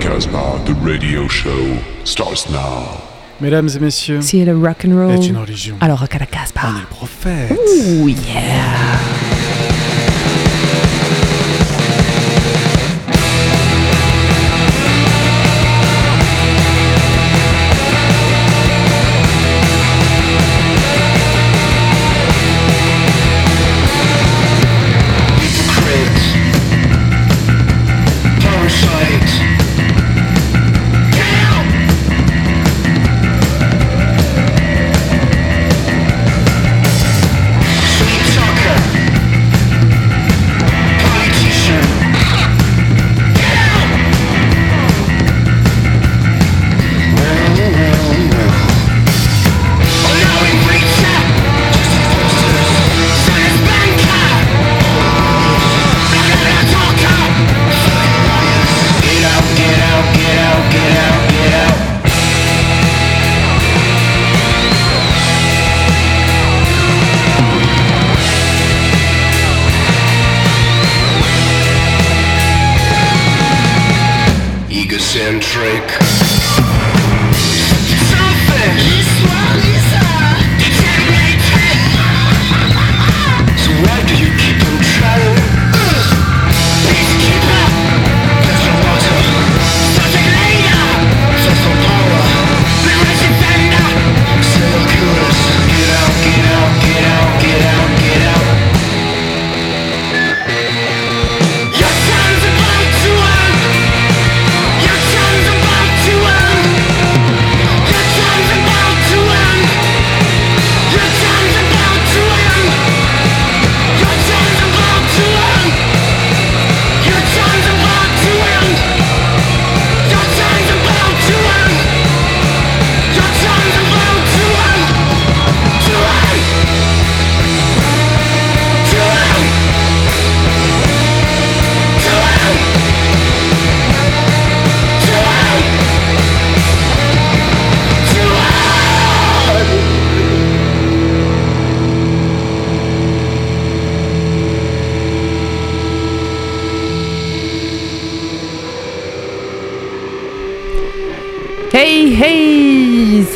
Casbah, the radio show starts now. Mesdames et messieurs, Si le rock and roll. est une religion. Alors rock à la Casbah. On est le prophète. Ouh yeah.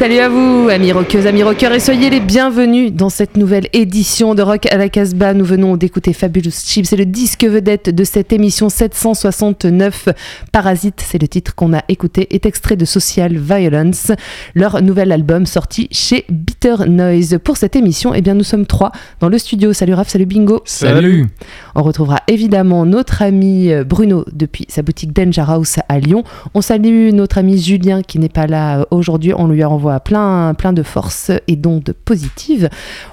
Salut à vous, amis rockeuses, amis rockeurs, et soyez les bienvenus dans cette nouvelle édition de Rock à la Casbah. Nous venons d'écouter Fabulous Chips, c'est le disque vedette de cette émission 769. Parasite, c'est le titre qu'on a écouté, est extrait de Social Violence, leur nouvel album sorti chez Bitter Noise. Pour cette émission, eh bien, nous sommes trois dans le studio. Salut Raph, salut Bingo. Salut. On retrouvera évidemment notre ami euh, Bruno depuis sa boutique Danger House à Lyon. On salue notre ami Julien qui n'est pas là euh, aujourd'hui. On lui plein, plein de force et d'ondes positives.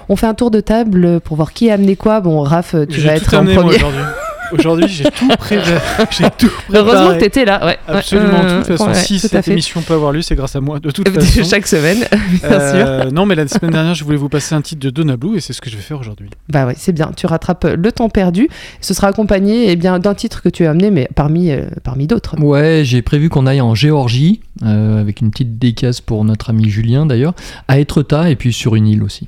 On fait un tour de table pour voir qui a amené quoi. Bon, Raph, tu vas être en premier. aujourd'hui. J'ai tout prévu. J'ai tout Heureusement que tu étais là. Ouais, Absolument, Ouais, de toute façon, ouais, si tout cette fait. émission peut avoir lieu, c'est grâce à moi, de toute façon. Chaque semaine, bien sûr. Euh, non, mais la semaine dernière, je voulais vous passer un titre de Donna Blue et c'est ce que je vais faire aujourd'hui. Bah ouais, c'est bien. Tu rattrapes le temps perdu. Ce sera accompagné eh bien d'un titre que tu as amené, mais parmi, euh, parmi d'autres. Ouais, j'ai prévu qu'on aille en Géorgie, euh, avec une petite dédicace pour notre ami Julien d'ailleurs, à Etretat et puis sur une île aussi.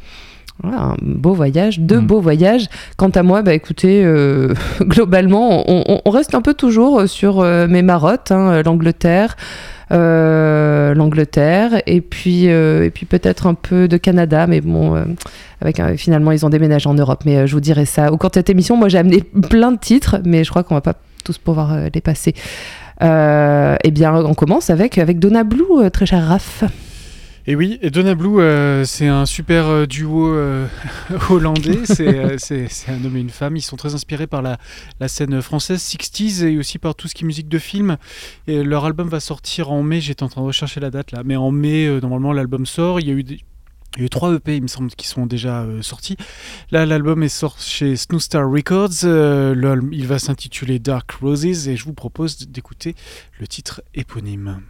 Voilà, un beau voyage, deux Mm. beaux voyages. Quant à moi, bah écoutez, euh, globalement, on, on- on reste un peu toujours sur euh, mes marottes, hein, l'Angleterre, euh, l'Angleterre, et puis euh, et puis peut-être un peu de Canada, mais bon, euh, avec finalement ils ont déménagé en Europe. Mais euh, je vous dirai ça au cours de cette émission. Moi, j'ai amené plein de titres, mais je crois qu'on va pas tous pouvoir euh, les passer. Euh, eh bien, on commence avec avec Donna Blue, euh, très cher Raph. Et oui, et Donna Blue, euh, c'est un super euh, duo euh, hollandais. C'est un homme et une femme. Ils sont très inspirés par la, la scène française 60s et aussi par tout ce qui est musique de film. Et leur album va sortir en mai. J'étais en train de rechercher la date là. Mais en mai, normalement, l'album sort. Il y a eu des- Il y a eu trois EP, il me semble, qui sont déjà euh, sortis. Là, l'album est sorti chez Snoo Star Records. Euh, le- il va s'intituler Dark Roses et je vous propose d'écouter le titre éponyme.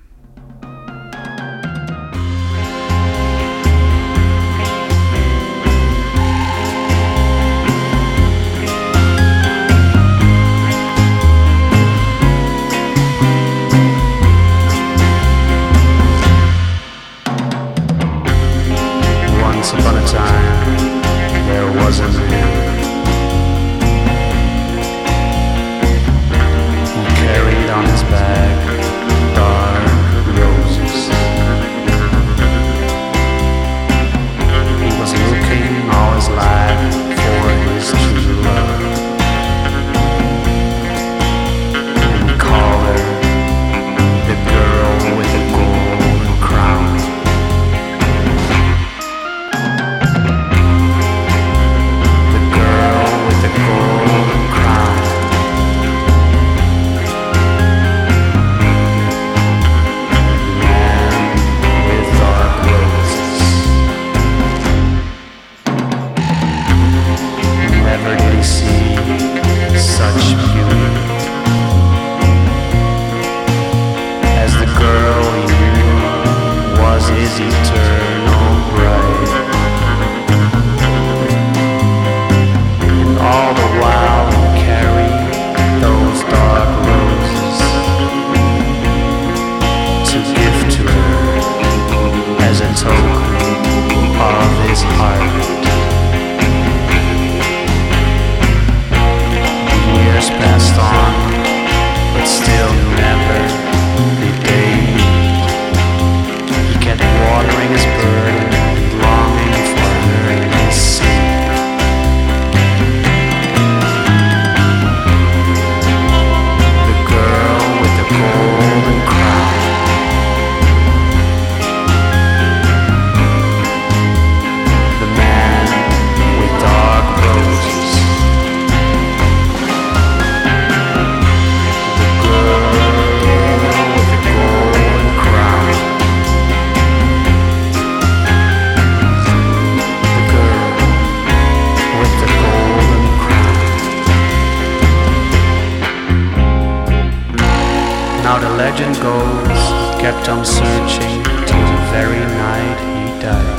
He died.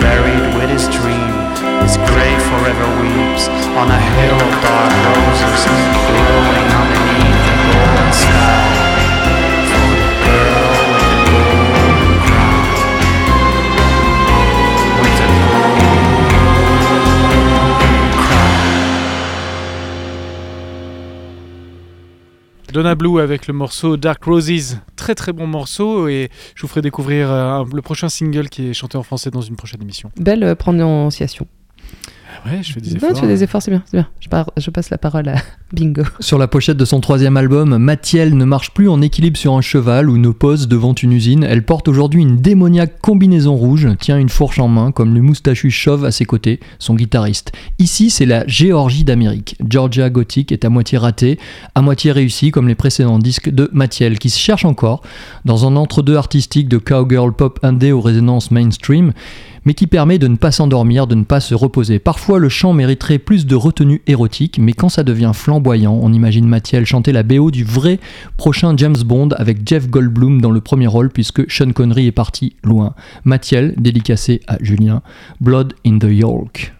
Buried with his dream, his grave forever weeps on a hill of dark roses, glowing underneath the golden sky. Donna Blue avec le morceau Dark Roses. Très très bon morceau et je vous ferai découvrir euh, le prochain single qui est chanté en français dans une prochaine émission. Belle euh, prononciation. Ouais, je fais des Non, efforts. tu fais des efforts, c'est bien, c'est bien. Je, pars- je passe la parole à Bingo. Sur la pochette de son troisième album, Mathiel ne marche plus en équilibre sur un cheval ou ne pose devant une usine. Elle porte aujourd'hui une démoniaque combinaison rouge, tient une fourche en main, comme le moustachu chauve à ses côtés, son guitariste. Ici, c'est la Géorgie d'Amérique. Georgia Gothic est à moitié ratée, à moitié réussie, comme les précédents disques de Mathiel, qui se cherche encore dans un entre-deux artistique de cowgirl pop indé aux résonances mainstream mais qui permet de ne pas s'endormir, de ne pas se reposer. Parfois, le chant mériterait plus de retenue érotique, mais quand ça devient flamboyant, on imagine Mathiel chanter la BO du vrai prochain James Bond avec Jeff Goldblum dans le premier rôle, puisque Sean Connery est parti loin. Mathiel, dédicacé à Julien, Blood in the York.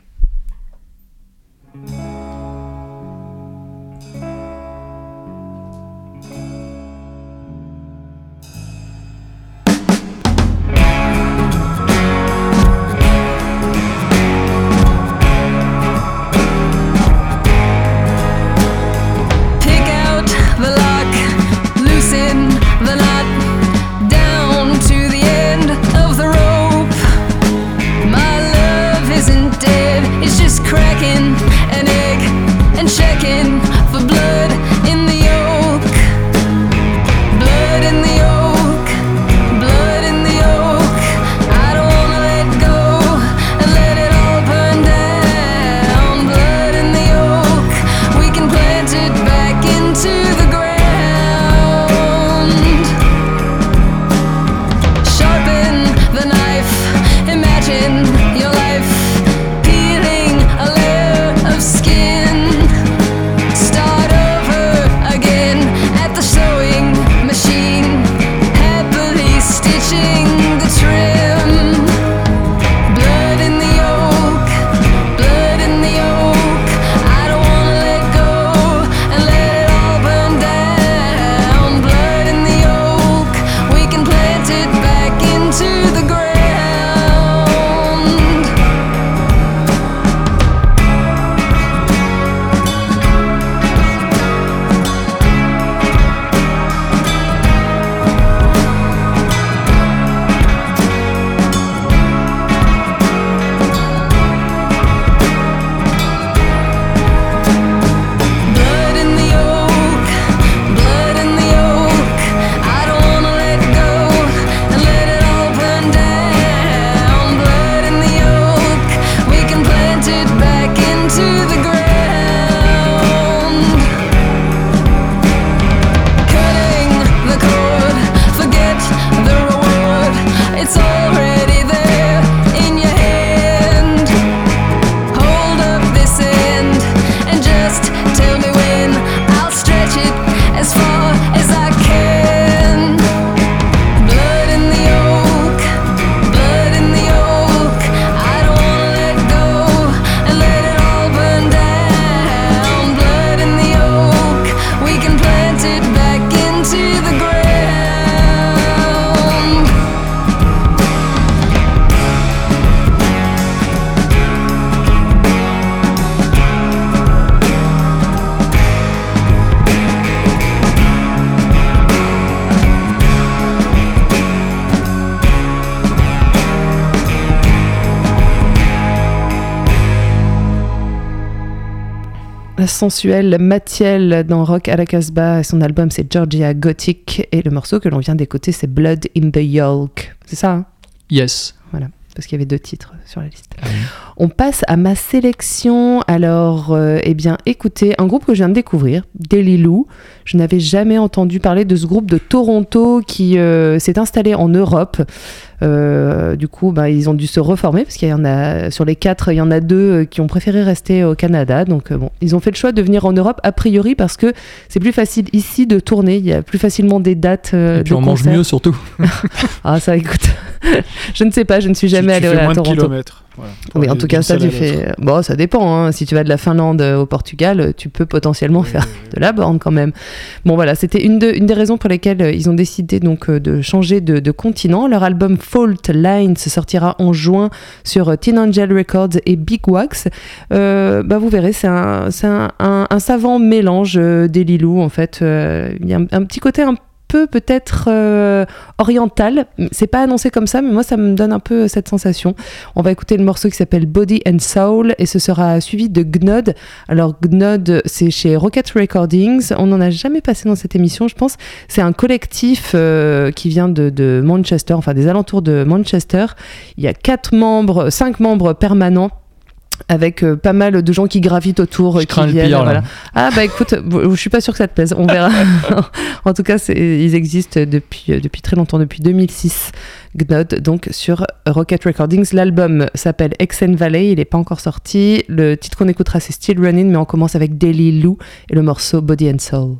Sensuelle Mathiel dans Rock à la Casbah et son album c'est Georgia Gothic et le morceau que l'on vient d'écouter c'est Blood in the Yolk. C'est ça, hein Yes. parce qu'il y avait deux titres sur la liste. On passe à ma sélection. Alors, euh, eh bien, écoutez, un groupe que je viens de découvrir, Daily Lou. Je n'avais jamais entendu parler de ce groupe de Toronto qui euh, s'est installé en Europe. Euh, du coup, bah, ils ont dû se reformer parce qu'il y en a sur les quatre, il y en a deux euh, qui ont préféré rester au Canada. Donc, euh, bon, ils ont fait le choix de venir en Europe a priori parce que c'est plus facile ici de tourner. Il y a plus facilement des dates euh, Et puis de on mange mieux surtout. Ah, ça, écoute, je ne sais pas, je ne suis jamais tu allé fais à moins de Toronto. kilomètres. Voilà, en tout cas, ça, tu fais. Bon, ça dépend. hein. Si tu vas de la Finlande euh, au Portugal, euh, tu peux potentiellement Oui, faire oui, de la borne quand même. Bon, voilà, c'était une, de- une des raisons pour lesquelles euh, ils ont décidé donc de changer de, de continent. Leur album Fault Lines sortira en juin sur Teen Angel Records et Big Wax. Euh, bah, vous verrez, c'est un, c'est un, un- un savant mélange des Lilou en fait. Euh, Il y a un, un petit côté un peu peut-être euh, oriental. C'est pas annoncé comme ça, mais moi ça me donne un peu cette sensation. On va écouter le morceau qui s'appelle Body and Soul et ce sera suivi de Gnod. Alors Gnod, c'est chez Rocket Recordings. On n'en a jamais passé dans cette émission, je pense. C'est un collectif euh, qui vient de, de Manchester, enfin des alentours de Manchester. Il y a quatre membres, cinq membres permanents. Avec euh, pas mal de gens qui gravitent autour, euh, Je qui crains le viennent. pire, là. voilà. Ah bah écoute, je suis pas sûre que ça te plaise. On verra. en tout cas, ils existent depuis, euh, depuis très longtemps, depuis 2006. Gnod, donc sur Rocket Recordings. L'album s'appelle Exen Valley, il n'est pas encore sorti. Le titre qu'on écoutera, c'est Still Running, mais on commence avec Daily Lou et le morceau Body and Soul.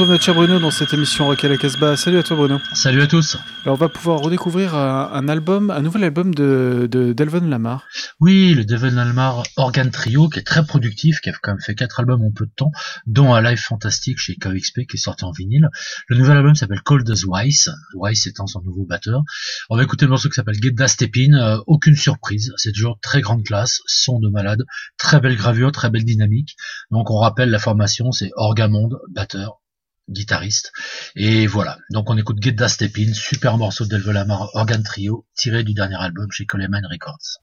Retrouve notre cher Bruno dans cette émission Rock à la Casbah. Salut à toi Bruno. Salut à tous. Alors on va pouvoir redécouvrir un, un album, un nouvel album de, de Delvon Lamar. Oui, le Devon Almar Organ Trio, qui est très productif, qui a quand même fait quatre albums en peu de temps, dont un live fantastique chez KXP qui est sorti en vinyle. Le nouvel album s'appelle Cold as Weiss, Weiss étant son nouveau batteur. On va écouter le morceau qui s'appelle Get Da Stepin, euh, aucune surprise, c'est toujours très grande classe, son de malade, très belle gravure, très belle dynamique. Donc on rappelle la formation, c'est Orgamonde, batteur, guitariste. Et voilà, donc on écoute Get Da Stepin, super morceau de Devon Almar Organ Trio, tiré du dernier album chez Coleman Records.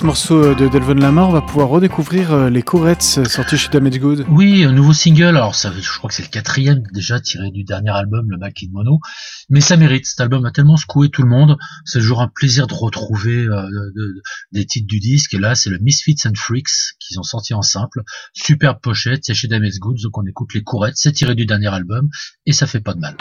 Ce morceau euh, de Delvon Lamar, on va pouvoir redécouvrir euh, les Courettes euh, sortis chez Damage Good. Oui, un nouveau single. Alors, ça, je crois que c'est le quatrième déjà tiré du dernier album, le in Mono. Mais ça mérite. Cet album a tellement secoué tout le monde. C'est toujours un plaisir de retrouver de- de- des titres du disque. Et là, c'est le Misfits and Freaks qu'ils ont sorti en simple. Superbe pochette. C'est chez Damage Goods. Donc, on écoute les courettes. C'est tiré du dernier album. Et ça fait pas de mal.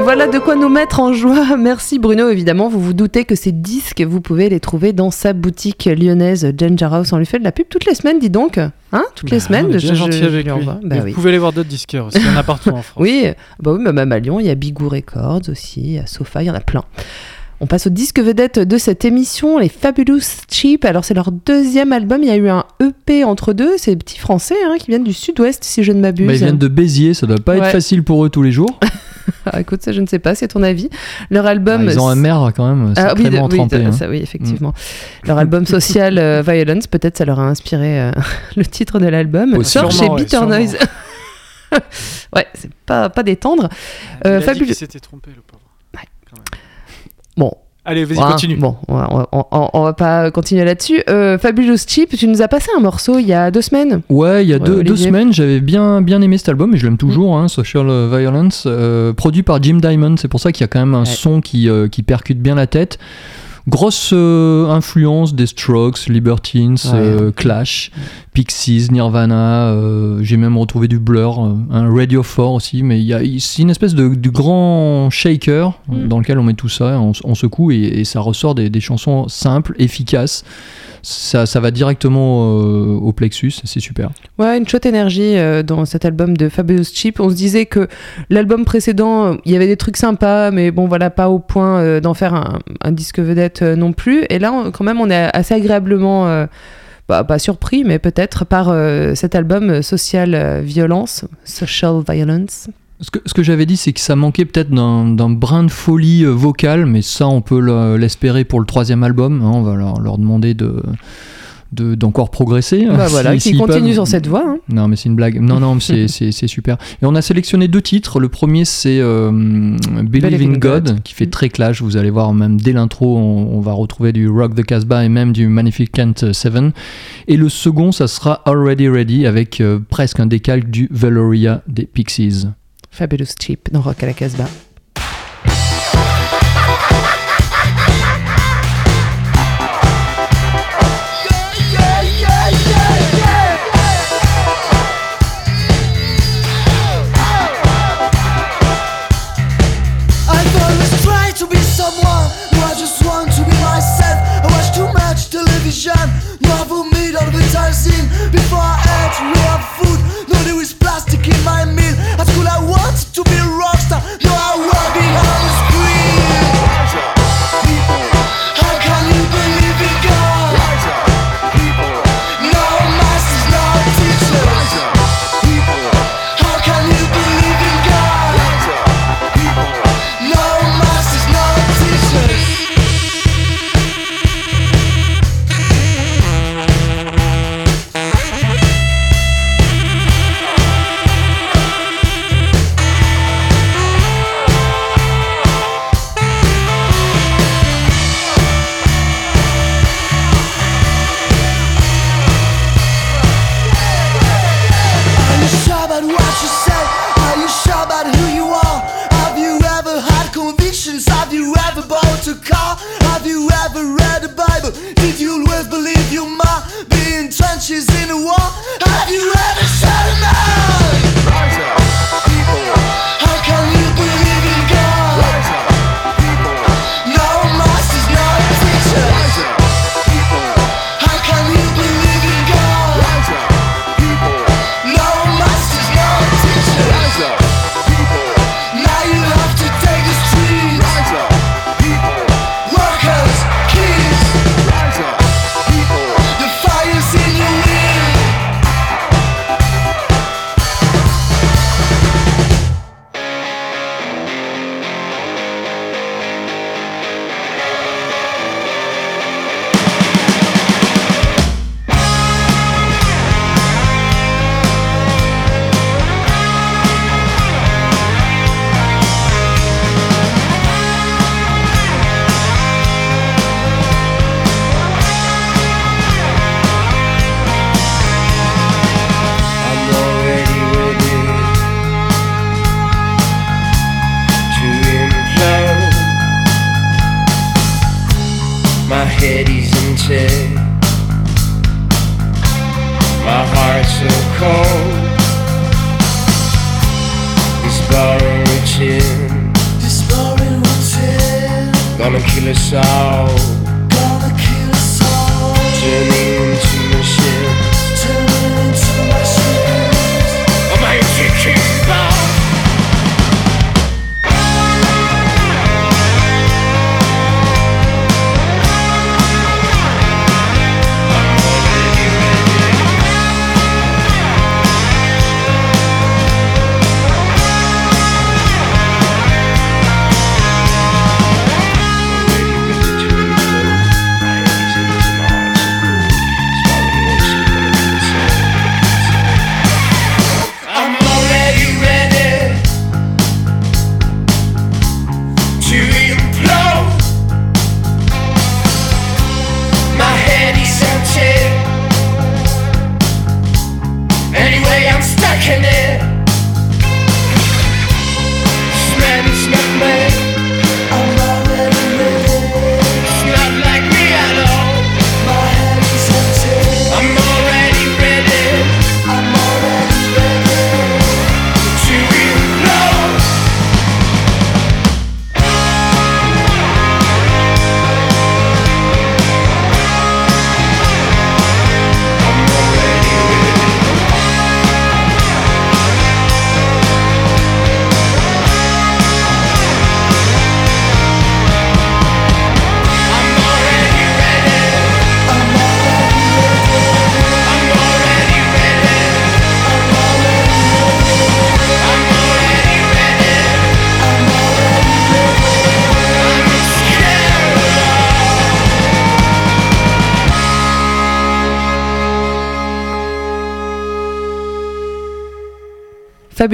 Et voilà de quoi nous mettre en joie. Merci Bruno, évidemment. Vous vous doutez que ces disques, vous pouvez les trouver dans sa boutique lyonnaise Ginger House. On lui fait de la pub toutes les semaines, dis donc. Hein? Toutes les Bah, semaines je- bien je- gentil je avec lui Bah vous oui. pouvez aller voir d'autres disqueurs aussi, il y en a partout en France. Oui, bah oui, même à Lyon, il y a Bigou Records aussi, à Sofa, il y en a plein. On passe au disque vedette de cette émission, les Fabulous Cheap. Alors c'est leur deuxième album, il y a eu un EP entre deux, c'est des petits français hein, qui viennent du sud-ouest si je ne m'abuse. Bah, ils viennent de Béziers, ça doit pas être facile pour eux tous les jours. Ah, écoute, ça je ne sais pas, c'est ton avis. Leur album... Bah, ils ont un maire quand même Ah oui, de- oui, trempé. de- hein. ça, oui, effectivement. Leur album Social euh, Violence, peut-être ça leur a inspiré euh, le titre de l'album. Possiblement, Sort chez ouais, Bitter. Noise. ouais, c'est pas, pas détendre. Il Euh, a dit fabuleux. s'était trompé, le pauvre. Quand même. Bon, Allez, vas-y, continue. Bon, on, va- on- on- on va pas continuer là-dessus. Euh, Fabulous Cheap, tu nous as passé un morceau il y a deux semaines. Ouais, il y a Ouais, deux, semaines, j'avais bien, bien aimé cet album et je l'aime toujours, hein, Social Violence, euh, produit par Jim Diamond. C'est pour ça qu'il y a quand même un Ouais. son qui, euh, qui percute bien la tête. Grosse euh, influence des Strokes, Libertines, Ouais. euh, Clash, Pixies, Nirvana. euh, J'ai même retrouvé du Blur, euh, un Radio 4 aussi. Mais il y a- il- c'est une espèce de, de grand shaker Mm. dans lequel on met tout ça, on, on secoue et, et ça ressort des, des chansons simples, efficaces. Ça, ça va directement euh, au plexus, c'est super. Ouais, une chouette énergie euh, dans cet album de Fabulous Cheap. On se disait que l'album précédent, euh, il y avait des trucs sympas, mais bon, voilà, pas au point d'en faire un, disque vedette non plus. Et là, quand même, on est assez agréablement, bah, pas surpris, mais peut-être par cet album Social Violence, Social Violence. Ce que, ce que j'avais dit, c'est que ça manquait peut-être d'un brin de folie euh, vocale, mais ça, on peut le- l'espérer pour le troisième album. hein. on va leur, leur demander de de- d'encore progresser. Bah Si- voilà, qui s'ils continue peuvent. sur cette voie. hein. Non, mais c'est une blague. Non, non, mais c'est- super. Et on a sélectionné deux titres. Le premier, c'est euh, Believe in God, qui fait Mm. très clash. Vous allez voir, même dès l'intro, on, on va retrouver du Rock the Casbah et même du Magnificent Seven. Et le second, ça sera Already Ready, avec euh, presque un décalque du Valoria des Pixies. Fabulous Cheap dans Rock Have you ever read the Bible? Did you always believe you might be in trenches in a war? Have you ever shot a man?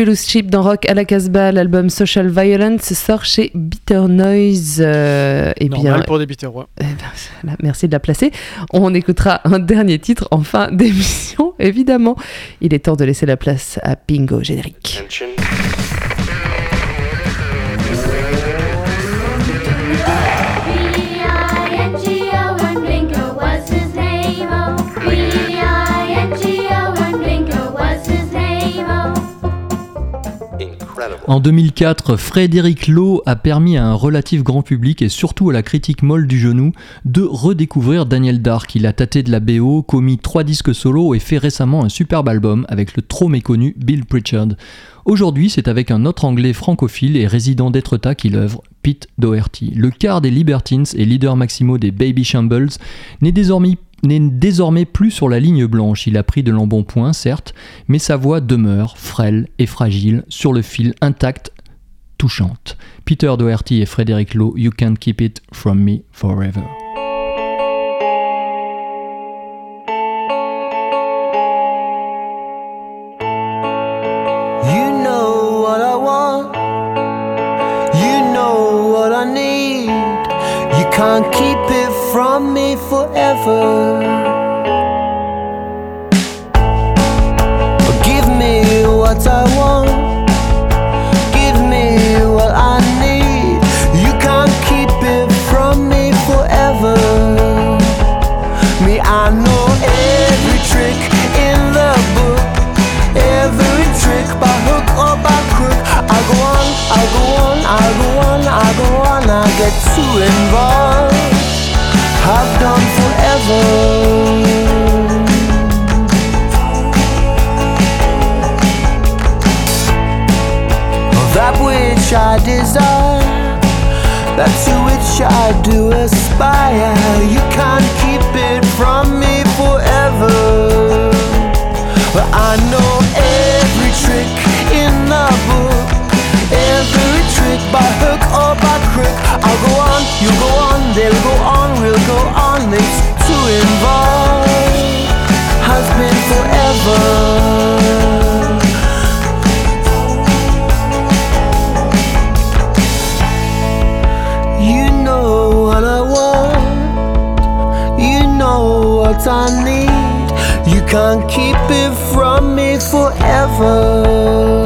Loose Sheep dans Rock à la Casbah, l'album Social Violence sort chez Bitter Noise. Euh, eh et bien, pour des Bitterrois. Eh ben, merci de la placer. On écoutera un dernier titre en fin d'émission, évidemment. Il est temps de laisser la place à Bingo générique. En 2004, Frédéric Lowe a permis à un relatif grand public et surtout à la critique molle du genou de redécouvrir Daniel Dark. Il a tâté de la BO, commis trois disques solo et fait récemment un superbe album avec le trop méconnu Bill Pritchard. Aujourd'hui, c'est avec un autre anglais francophile et résident d'Etretat qu'il œuvre, Pete Doherty. Le quart des Libertines et leader maximo des Baby Shambles n'est désormais n'est désormais plus sur la ligne blanche. Il a pris de l'embonpoint, certes, mais sa voix demeure frêle et fragile, sur le fil intact, touchante. Peter Doherty et Frédéric Lowe, You Can't Keep It From Me Forever. Can't keep it from me forever. Give me what I want. Give me what I need. You can't keep it from me forever. Me, I know every trick in the book. Every trick by hook or by crook I go on, I go on, I go on, I go on I get too involved I've done forever. That which I desire That to which I do aspire You can't keep it from me forever. But I know trick by hook or by crook. I'll go on, you go on, they'll go on, we'll go on. It's too involved, has been forever. You know what I want, you know what I need. You can't keep it from me forever.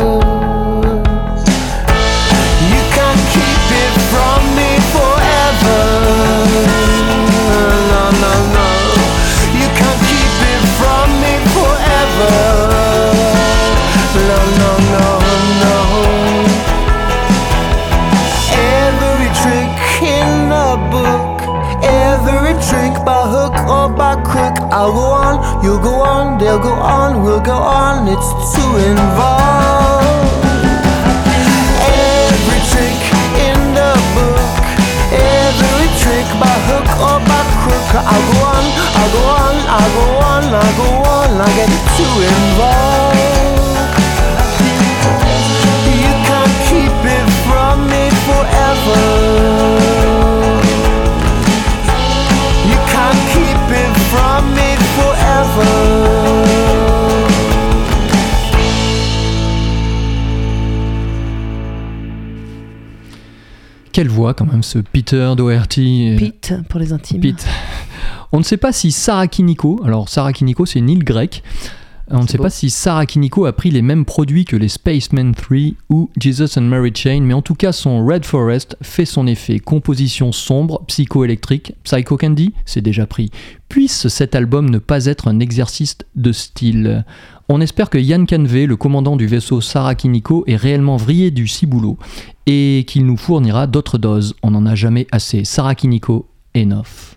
By crook. I'll go on, you'll go on, they'll go on, we'll go on. It's too involved. Every trick in the book, every trick by hook or by crook. I'll go on, I'll go on, I'll go on, I'll go on. I get too involved. You can't keep it from me forever. It from me forever. Quelle voix quand même ce Peter Doherty. Pete pour les intimes. Pete. On ne sait pas si Sarah Kiniko, alors Sarah Kiniko c'est une île grecque, on ne sait beau. pas si Sarah Kiniko a pris les mêmes produits que les Spaceman 3 ou Jesus and Mary Chain, mais en tout cas son Red Forest fait son effet. Composition sombre, psychoélectrique, Psycho Candy, c'est déjà pris. Puisse cet album ne pas être un exercice de style On espère que Yann Canvé, le commandant du vaisseau Sarah Kiniko, est réellement vrillé du ciboulot et qu'il nous fournira d'autres doses. On n'en a jamais assez. Sarah Kiniko, enough.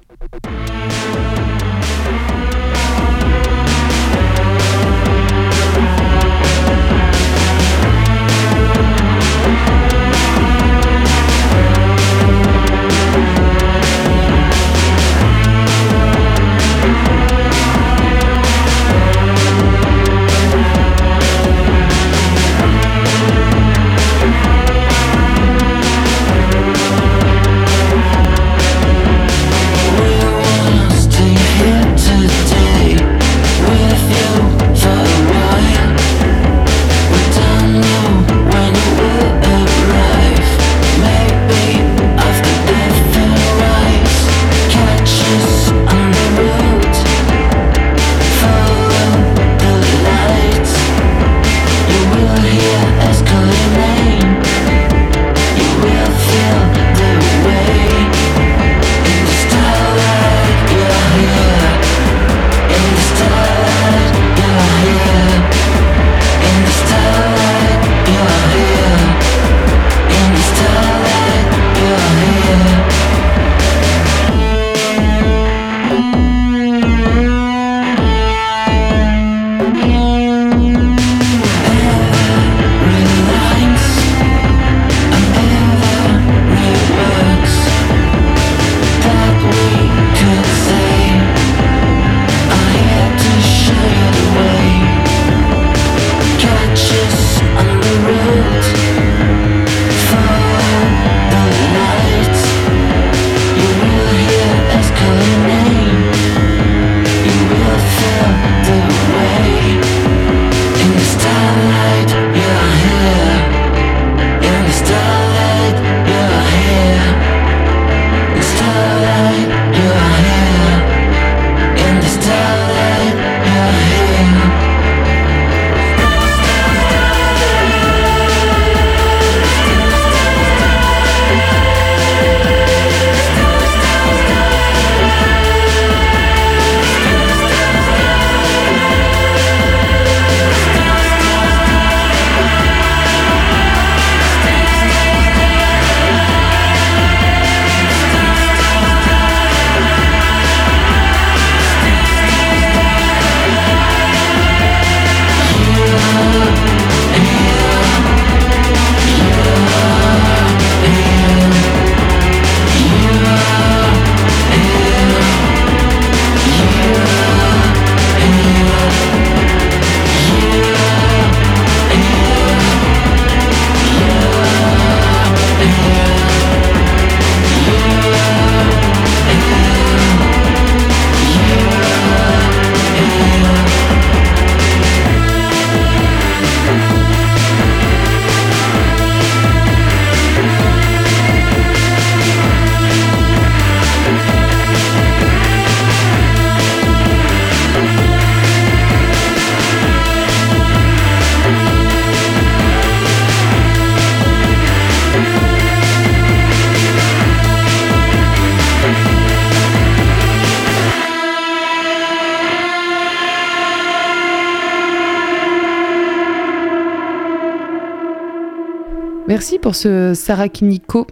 Merci pour ce Sarah Kiniko.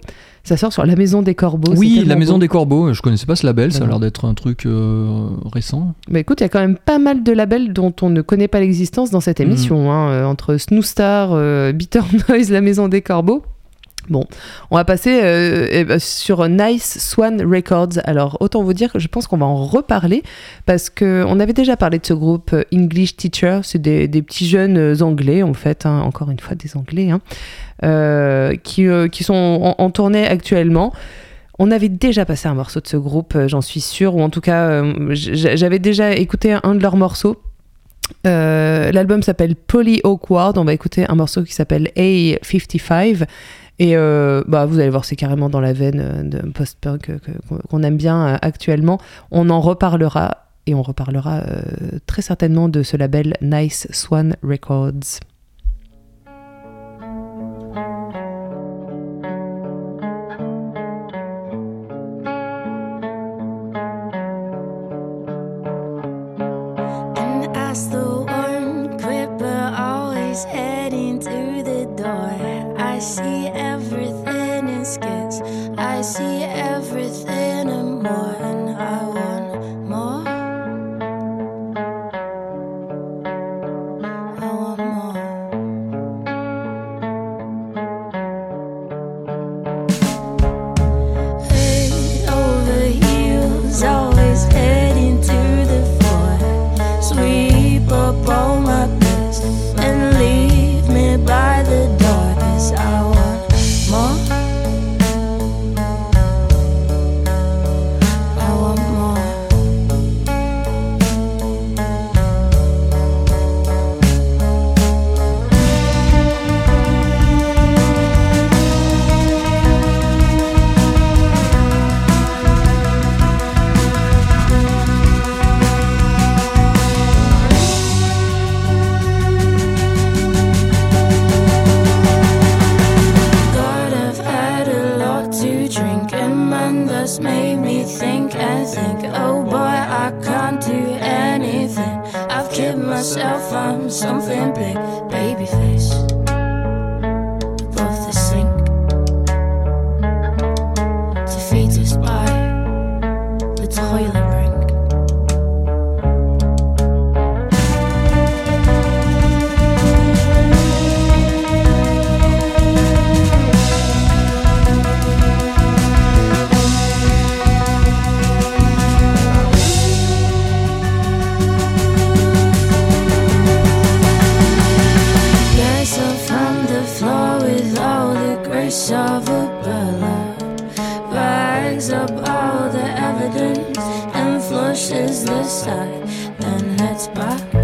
Ça sort sur La Maison des Corbeaux. Oui, La Maison beau. des Corbeaux, je connaissais pas ce label, ça a l'air d'être un truc euh, récent. Bah écoute, il y a quand même pas mal de labels dont on ne connaît pas l'existence dans cette Mhm. émission. hein, euh, entre Snoo Star, euh, Bitter Noise, La Maison des Corbeaux. Bon, on va passer euh, eh ben, sur Nice Swan Records. Alors, autant vous dire que je pense qu'on va en reparler parce que on avait déjà parlé de ce groupe euh, English Teacher. C'est des, petits jeunes euh, anglais, en fait, hein, encore une fois des anglais, hein, qui, qui sont en, en tournée actuellement. On avait déjà passé un morceau de ce groupe, j'en suis sûre, ou en tout cas, j'avais déjà écouté un de leurs morceaux. L'album s'appelle Polly Awkward. On va écouter un morceau qui s'appelle A55. Et euh, bah, vous allez voir, c'est carrément dans la veine euh, de post-punk qu'on aime bien euh, actuellement. On en reparlera et on reparlera très certainement de ce label Nice Swan Records. I see everything and more, side, then let's buy.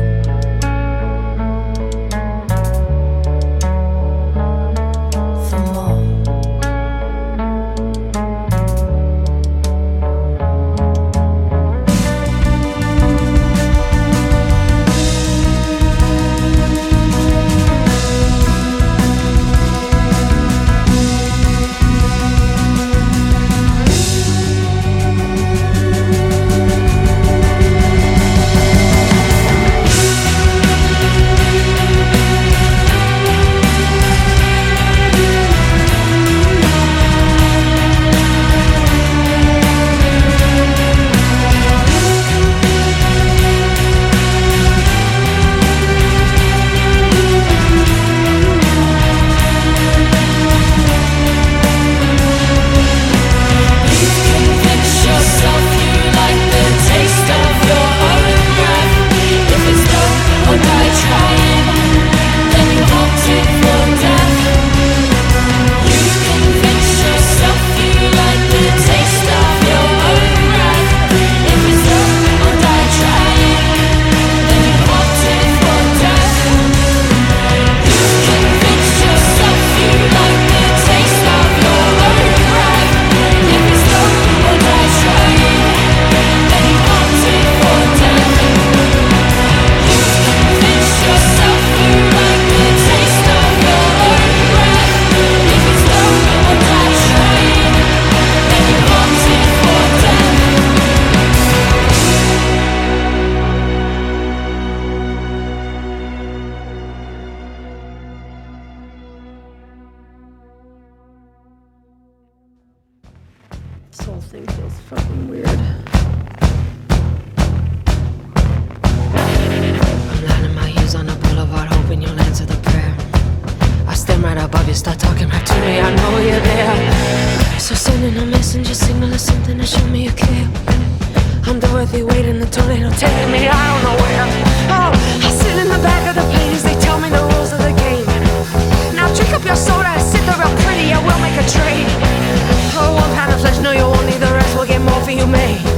Whole thing feels fucking weird. I'm lining my heels on the boulevard, hoping you'll answer the prayer. I stand right above you, start talking back to me. I know you're there. So sending a messenger signal or something to show me you care. I'm Dorothy waiting, the tornado taking me, I don't know where. Oh, I sit in the back of the plane as they tell me the rules of the game. Now drink up your soda, sit there real pretty, I will make a trade. You, May.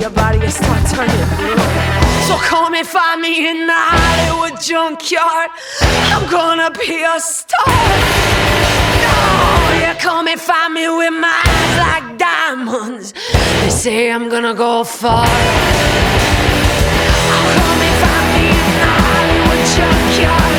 Your body will start turning blue. So come and find me in the Hollywood junkyard. I'm gonna be a star. No, you come and find me with my eyes like diamonds. They say I'm gonna go far. Come and find me in the Hollywood junkyard.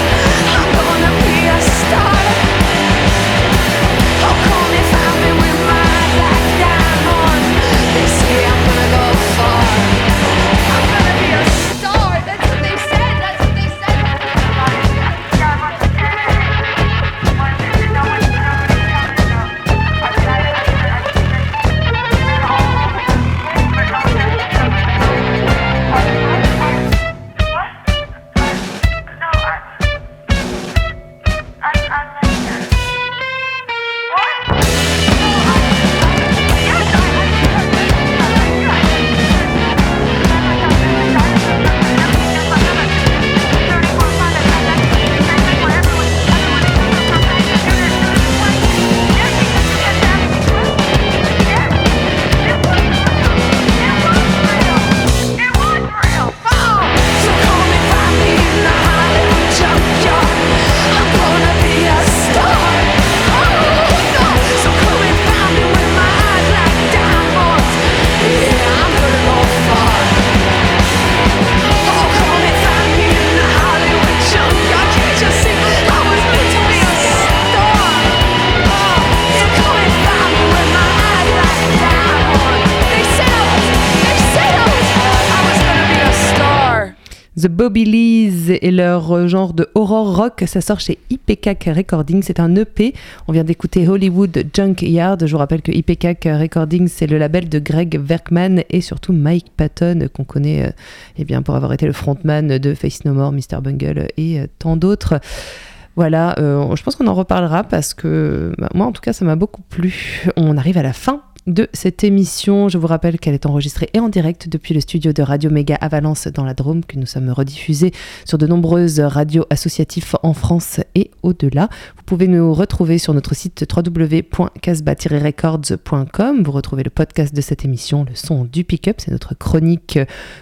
Et leur euh, genre de horror rock, ça sort chez IPCAC Recording. C'est un EP. On vient d'écouter Hollywood Junkyard. Je vous rappelle que IPCAC Recording, c'est le label de Greg Werkman et surtout Mike Patton, qu'on connaît euh, eh bien, pour avoir été le frontman de Face No More, Mr. Bungle et euh, tant d'autres. Voilà, euh, je pense qu'on en reparlera parce que bah, moi, en tout cas, ça m'a beaucoup plu. On arrive à la fin de cette émission. Je vous rappelle qu'elle est enregistrée et en direct depuis le studio de Radio Méga à Valence dans la Drôme, que nous sommes rediffusés sur de nombreuses radios associatives en France et au-delà. Vous pouvez nous retrouver sur notre site www.casbah-records.com. Vous retrouvez le podcast de cette émission, le son du pick-up, c'est notre chronique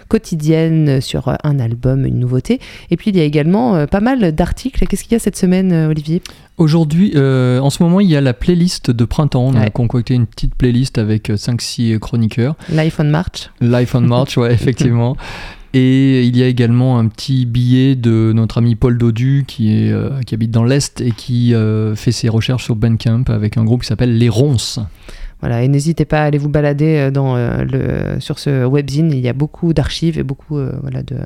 quotidienne sur un album, une nouveauté. Et puis il y a également euh, pas mal d'articles. Qu'est-ce qu'il y a cette semaine, euh, Olivier? Aujourd'hui, euh, en ce moment, il y a la playlist de printemps. On a concocté une petite playlist avec 5-6 chroniqueurs. Life on March. Life on March, ouais, effectivement. Et il y a également un petit billet de notre ami Paul Dodu qui, est, euh, qui habite dans l'Est et qui euh, fait ses recherches sur Bandcamp avec un groupe qui s'appelle Les Ronces. Voilà, et n'hésitez pas à aller vous balader euh, dans, euh, le, sur ce webzine. Il y a beaucoup d'archives et beaucoup euh, voilà, de,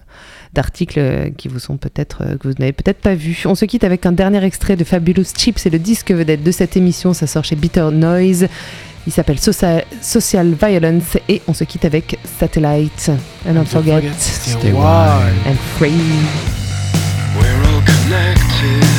d'articles euh, qui vous sont peut-être euh, que vous n'avez peut-être pas vus. On se quitte avec un dernier extrait de Fabulous Chips. C'est le disque vedette de cette émission. Ça sort chez Bitter Noise. Il s'appelle Social, Social Violence et on se quitte avec Satellite. And don't forget, Stay wild. and free. We're all connected.